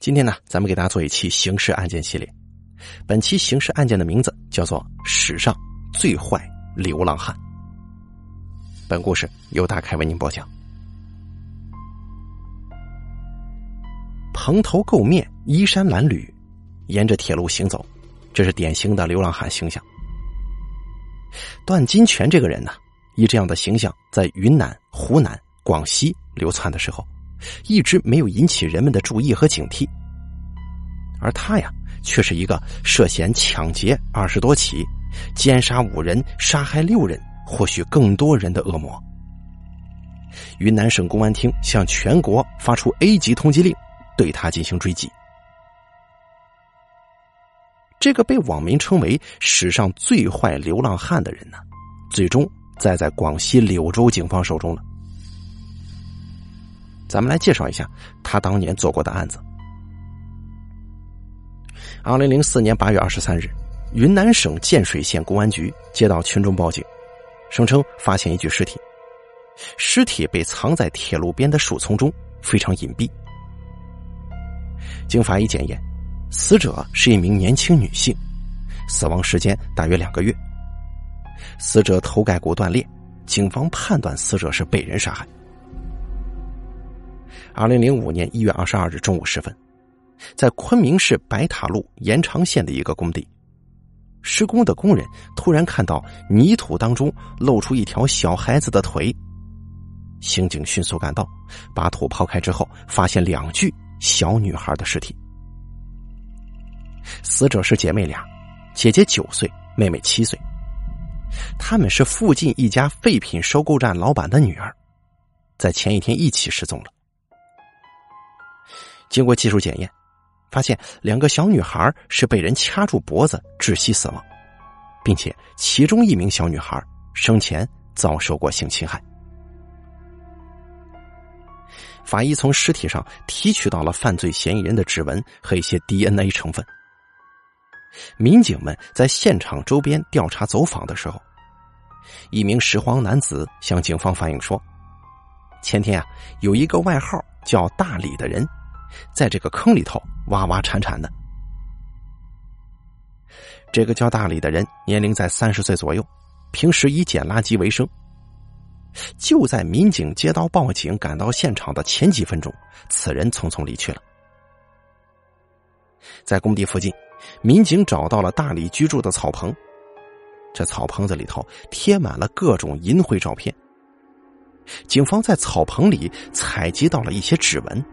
今天呢，咱们给大家做一期刑事案件系列。本期刑事案件的名字叫做《史上最坏流浪汉》。本故事由大凯为您播讲。蓬头垢面、衣衫褴褛，沿着铁路行走，这是典型的流浪汉形象。段金泉这个人呢，以这样的形象在云南、湖南、广西流窜的时候。一直没有引起人们的注意和警惕，而他呀，却是一个涉嫌抢劫二十多起、奸杀五人、杀害六人，或许更多人的恶魔。云南省公安厅向全国发出 A 级通缉令，对他进行追击。这个被网民称为史上最坏流浪汉的人呢，最终栽在广西柳州警方手中了。咱们来介绍一下他当年做过的案子。二零零四年八月二十三日，云南省建水县公安局接到群众报警，声称发现一具尸体，尸体被藏在铁路边的树丛中，非常隐蔽。经法医检验，死者是一名年轻女性，死亡时间大约两个月。死者头盖骨断裂，警方判断死者是被人杀害。二零零五年一月二十二日中午时分，在昆明市白塔路延长线的一个工地，施工的工人突然看到泥土当中露出一条小孩子的腿。刑警迅速赶到，把土刨开之后，发现两具小女孩的尸体。死者是姐妹俩，姐姐九岁，妹妹七岁。他们是附近一家废品收购站老板的女儿，在前一天一起失踪了。经过技术检验，发现两个小女孩是被人掐住脖子窒息死亡，并且其中一名小女孩生前遭受过性侵害。法医从尸体上提取到了犯罪嫌疑人的指纹和一些 DNA 成分。民警们在现场周边调查走访的时候，一名拾荒男子向警方反映说：“前天啊，有一个外号叫大李的人。”在这个坑里头挖挖铲铲的，这个叫大李的人年龄在三十岁左右，平时以捡垃圾为生。就在民警接到报警赶到现场的前几分钟，此人匆匆离去了。在工地附近，民警找到了大李居住的草棚，这草棚子里头贴满了各种淫秽照片。警方在草棚里采集到了一些指纹。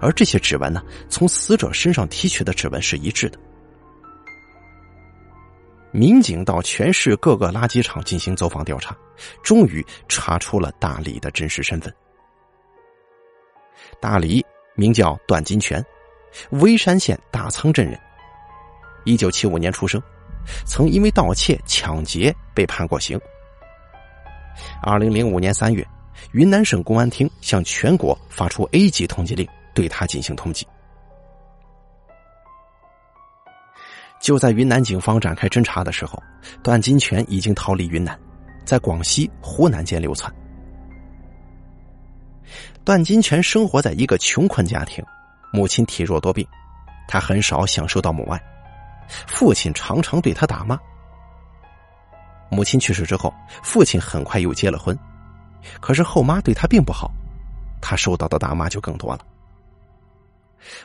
而这些指纹呢，从死者身上提取的指纹是一致的。民警到全市各个垃圾场进行走访调查，终于查出了大李的真实身份。大李名叫段金泉，微山县大仓镇人，一九七五年出生，曾因为盗窃、抢劫被判过刑。二零零五年三月，云南省公安厅向全国发出 A 级通缉令。对他进行通缉。就在云南警方展开侦查的时候，段金泉已经逃离云南，在广西、湖南间流窜。段金泉生活在一个穷困家庭，母亲体弱多病，他很少享受到母爱，父亲常常对他打骂。母亲去世之后，父亲很快又结了婚，可是后妈对他并不好，他受到的打骂就更多了。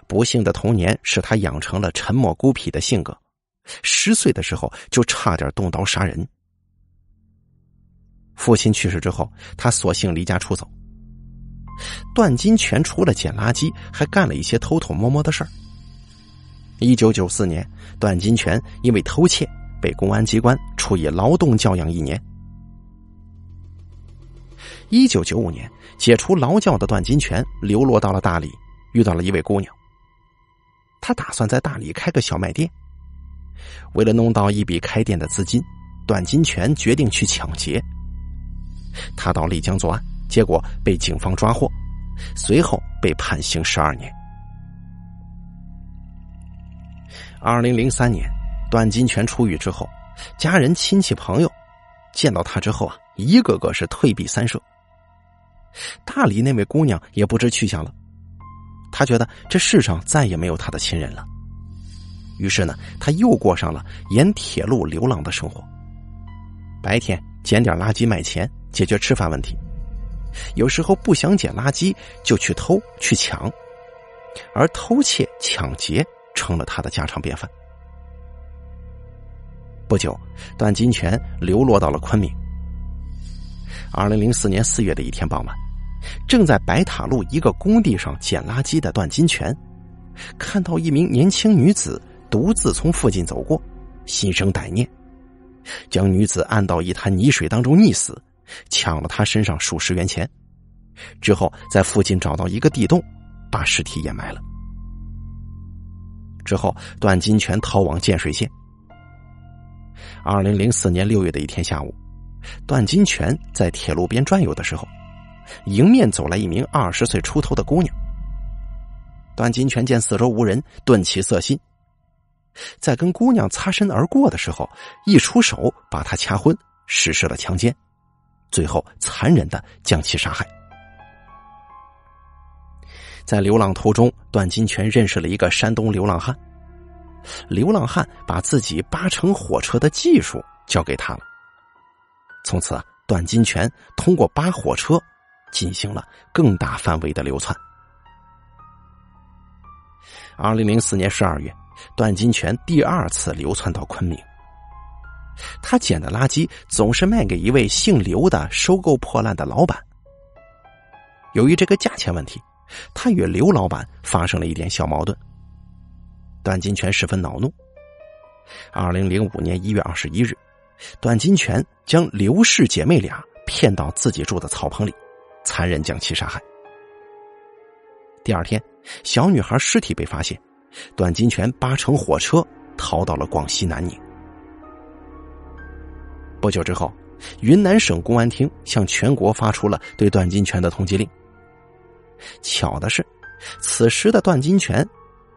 不幸的童年使他养成了沉默孤僻的性格，十岁的时候就差点动刀杀人。父亲去世之后，他索性离家出走。段金泉除了捡垃圾，还干了一些偷偷摸摸的事儿。一九九四年，段金泉因为偷窃被公安机关处以劳动教养一年。一九九五年，解除劳教的段金泉流落到了大理。遇到了一位姑娘，他打算在大理开个小卖店。为了弄到一笔开店的资金，段金泉决定去抢劫。他到丽江作案，结果被警方抓获，随后被判刑十二年。二零零三年，段金泉出狱之后，家人、亲戚、朋友见到他之后啊，一个个是退避三舍。大理那位姑娘也不知去向了。他觉得这世上再也没有他的亲人了。于是呢，他又过上了沿铁路流浪的生活。白天捡点垃圾卖钱，解决吃饭问题；有时候不想捡垃圾，就去偷去抢，而偷窃、抢劫成了他的家常便饭。不久，段金泉流落到了昆明。二零零四年四月的一天傍晚，正在白塔路一个工地上捡垃圾的段金泉，看到一名年轻女子。独自从附近走过，心生歹念，将女子按到一滩泥水当中溺死，抢了她身上数十元钱，之后在附近找到一个地洞，把尸体掩埋了。之后，段金泉逃往建水县。二零零四年六月的一天下午，段金泉在铁路边转悠的时候，迎面走来一名二十岁出头的姑娘。段金泉见四周无人，顿起色心。在跟姑娘擦身而过的时候，一出手把她掐昏，实施了强奸，最后残忍的将其杀害。在流浪途中，段金泉认识了一个山东流浪汉，流浪汉把自己扒乘火车的技术交给他了。从此啊，段金泉通过扒火车进行了更大范围的流窜。二零零四年十二月。段金泉第二次流窜到昆明，他捡的垃圾总是卖给一位姓刘的收购破烂的老板。由于这个价钱问题，他与刘老板发生了一点小矛盾。段金泉十分恼怒。二零零五年一月二十一日，段金泉将刘氏姐妹俩骗到自己住的草棚里，残忍将其杀害。第二天，小女孩尸体被发现。段金泉搭乘火车逃到了广西南宁。不久之后，云南省公安厅向全国发出了对段金泉的通缉令。巧的是，此时的段金泉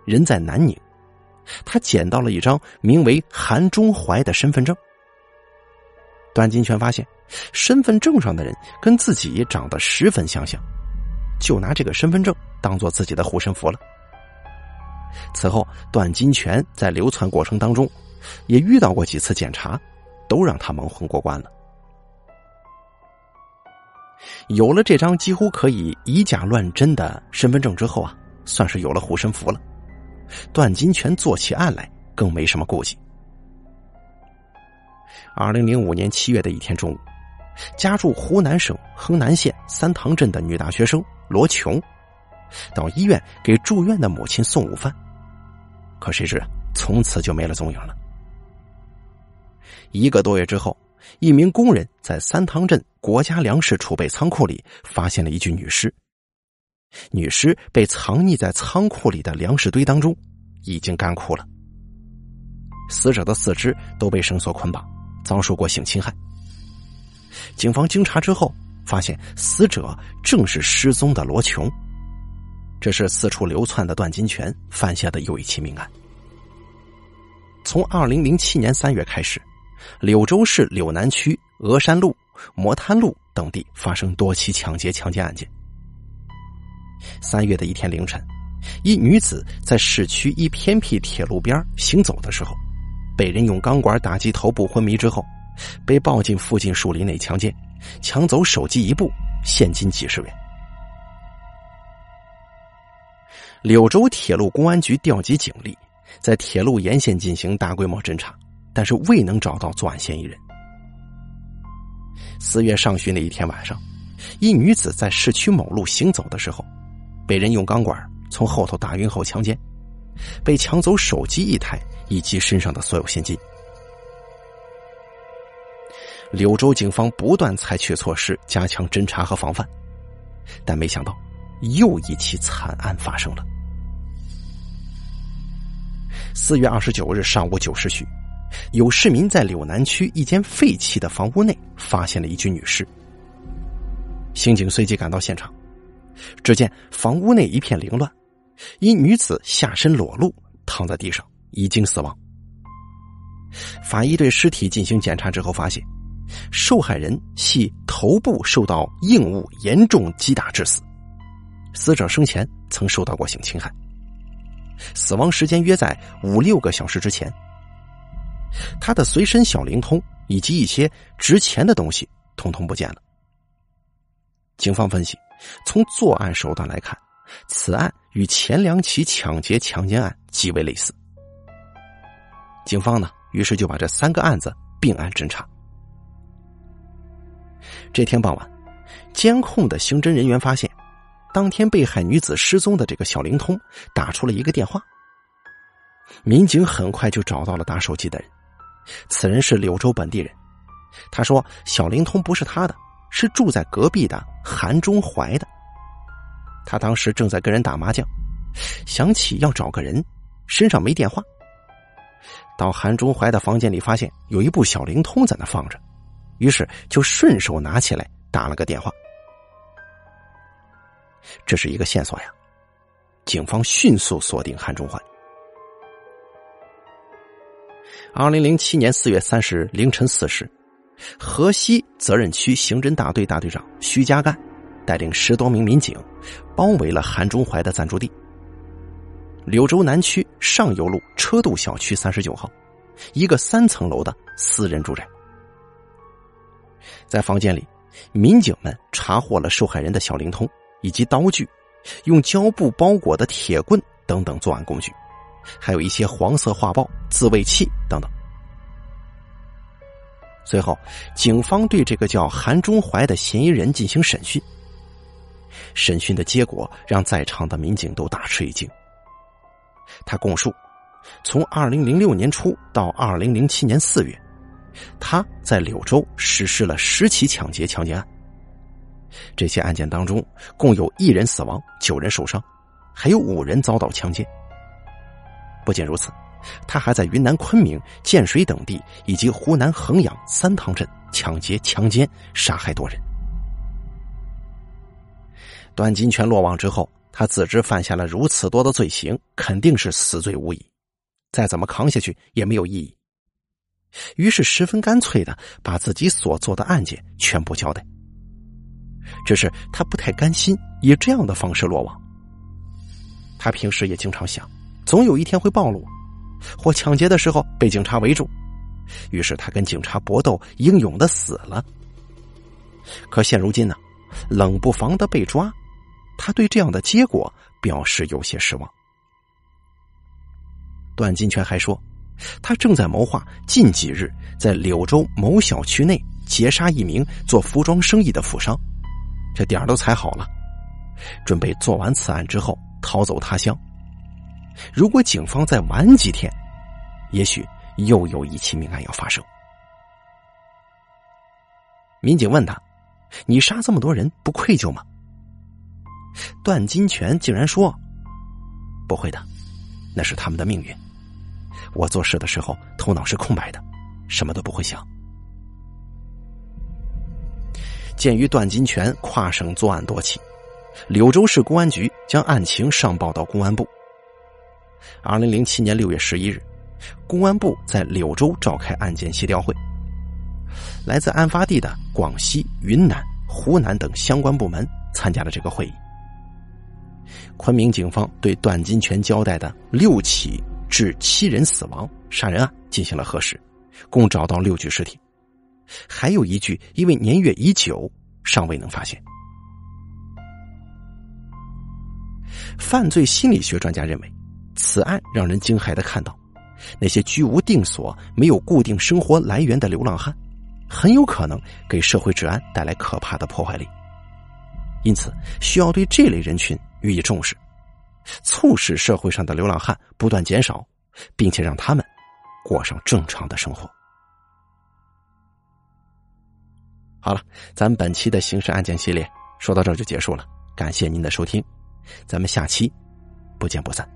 人在南宁，他捡到了一张名为韩中怀的身份证。段金泉发现，身份证上的人跟自己长得十分相像，就拿这个身份证当做自己的护身符了。此后，段金泉在流窜过程当中，也遇到过几次检查，都让他蒙混过关了。有了这张几乎可以以假乱真的身份证之后啊，算是有了护身符了。段金泉做起案来更没什么顾忌。二零零五年七月的一天中午，家住湖南省衡南县三塘镇的女大学生罗琼。到医院给住院的母亲送午饭，可谁知从此就没了踪影了。一个多月之后，一名工人在三塘镇国家粮食储备仓库里发现了一具女尸，女尸被藏匿在仓库里的粮食堆当中，已经干枯了。死者的四肢都被绳索捆绑，遭受过性侵害。警方经查之后，发现死者正是失踪的罗琼。这是四处流窜的段金泉犯下的又一起命案。从二零零七年三月开始，柳州市柳南区峨山路、磨滩路等地发生多起抢劫、强奸案件。三月的一天凌晨，一女子在市区一偏僻铁路边行走的时候，被人用钢管打击头部昏迷之后，被抱进附近树林内强奸，抢走手机一部、现金几十元。柳州铁路公安局调集警力，在铁路沿线进行大规模侦查，但是未能找到作案嫌疑人。四月上旬的一天晚上，一女子在市区某路行走的时候，被人用钢管从后头打晕后强奸，被抢走手机一台以及身上的所有现金。柳州警方不断采取措施加强侦查和防范，但没想到。又一起惨案发生了。四月二十九日上午九时许，有市民在柳南区一间废弃的房屋内发现了一具女尸。刑警随即赶到现场，只见房屋内一片凌乱，一女子下身裸露躺在地上，已经死亡。法医对尸体进行检查之后发现，受害人系头部受到硬物严重击打致死。死者生前曾受到过性侵害，死亡时间约在五六个小时之前。他的随身小灵通以及一些值钱的东西通通不见了。警方分析，从作案手段来看，此案与前两起抢劫强奸案极为类似。警方呢，于是就把这三个案子并案侦查。这天傍晚，监控的刑侦人员发现，当天被害女子失踪的这个小灵通打出了一个电话。民警很快就找到了打手机的人，此人是柳州本地人。他说：“小灵通不是他的，是住在隔壁的韩中怀的。他当时正在跟人打麻将，想起要找个人，身上没电话。到韩中怀的房间里，发现有一部小灵通在那放着。”于是就顺手拿起来打了个电话，这是一个线索呀。警方迅速锁定韩中怀。二零零七年四月三十日凌晨四时，河西责任区刑侦大队大队长徐家干带领十多名民警包围了韩中怀的暂住地——柳州南区上游路车渡小区三十九号，一个三层楼的私人住宅。在房间里，民警们查获了受害人的小灵通以及刀具、用胶布包裹的铁棍等等作案工具，还有一些黄色画报、自卫器等等。随后，警方对这个叫韩中怀的嫌疑人进行审讯。审讯的结果让在场的民警都大吃一惊。他供述，从二零零六年初到二零零七年四月。他在柳州实施了十起抢劫强奸案，这些案件当中共有一人死亡，九人受伤，还有五人遭到强奸。不仅如此，他还在云南昆明、建水等地以及湖南衡阳三塘镇抢劫、强奸、杀害多人。段金泉落网之后，他自知犯下了如此多的罪行，肯定是死罪无疑，再怎么扛下去也没有意义。于是十分干脆的把自己所做的案件全部交代。只是他不太甘心以这样的方式落网。他平时也经常想，总有一天会暴露，或抢劫的时候被警察围住。于是他跟警察搏斗，英勇的死了。可现如今呢，冷不防的被抓，他对这样的结果表示有些失望。段金泉还说。他正在谋划近几日在柳州某小区内劫杀一名做服装生意的富商，这点儿都踩好了，准备做完此案之后逃走他乡。如果警方再晚几天，也许又有一起命案要发生。民警问他：“你杀这么多人，不愧疚吗？”段金泉竟然说：“不会的，那是他们的命运。”我做事的时候头脑是空白的，什么都不会想。鉴于段金泉跨省作案多起，柳州市公安局将案情上报到公安部。二零零七年六月十一日，公安部在柳州召开案件协调会，来自案发地的广西、云南、湖南等相关部门参加了这个会议。昆明警方对段金泉交代的六起。致七人死亡杀人案进行了核实，共找到六具尸体，还有一具因为年月已久尚未能发现。犯罪心理学专家认为，此案让人惊骇的看到，那些居无定所、没有固定生活来源的流浪汉，很有可能给社会治安带来可怕的破坏力，因此需要对这类人群予以重视。促使社会上的流浪汉不断减少，并且让他们过上正常的生活。好了，咱们本期的刑事案件系列说到这儿就结束了，感谢您的收听，咱们下期不见不散。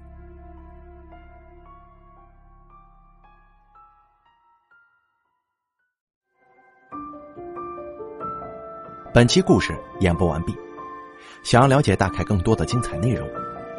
本期故事演播完毕，想要了解大凯更多的精彩内容。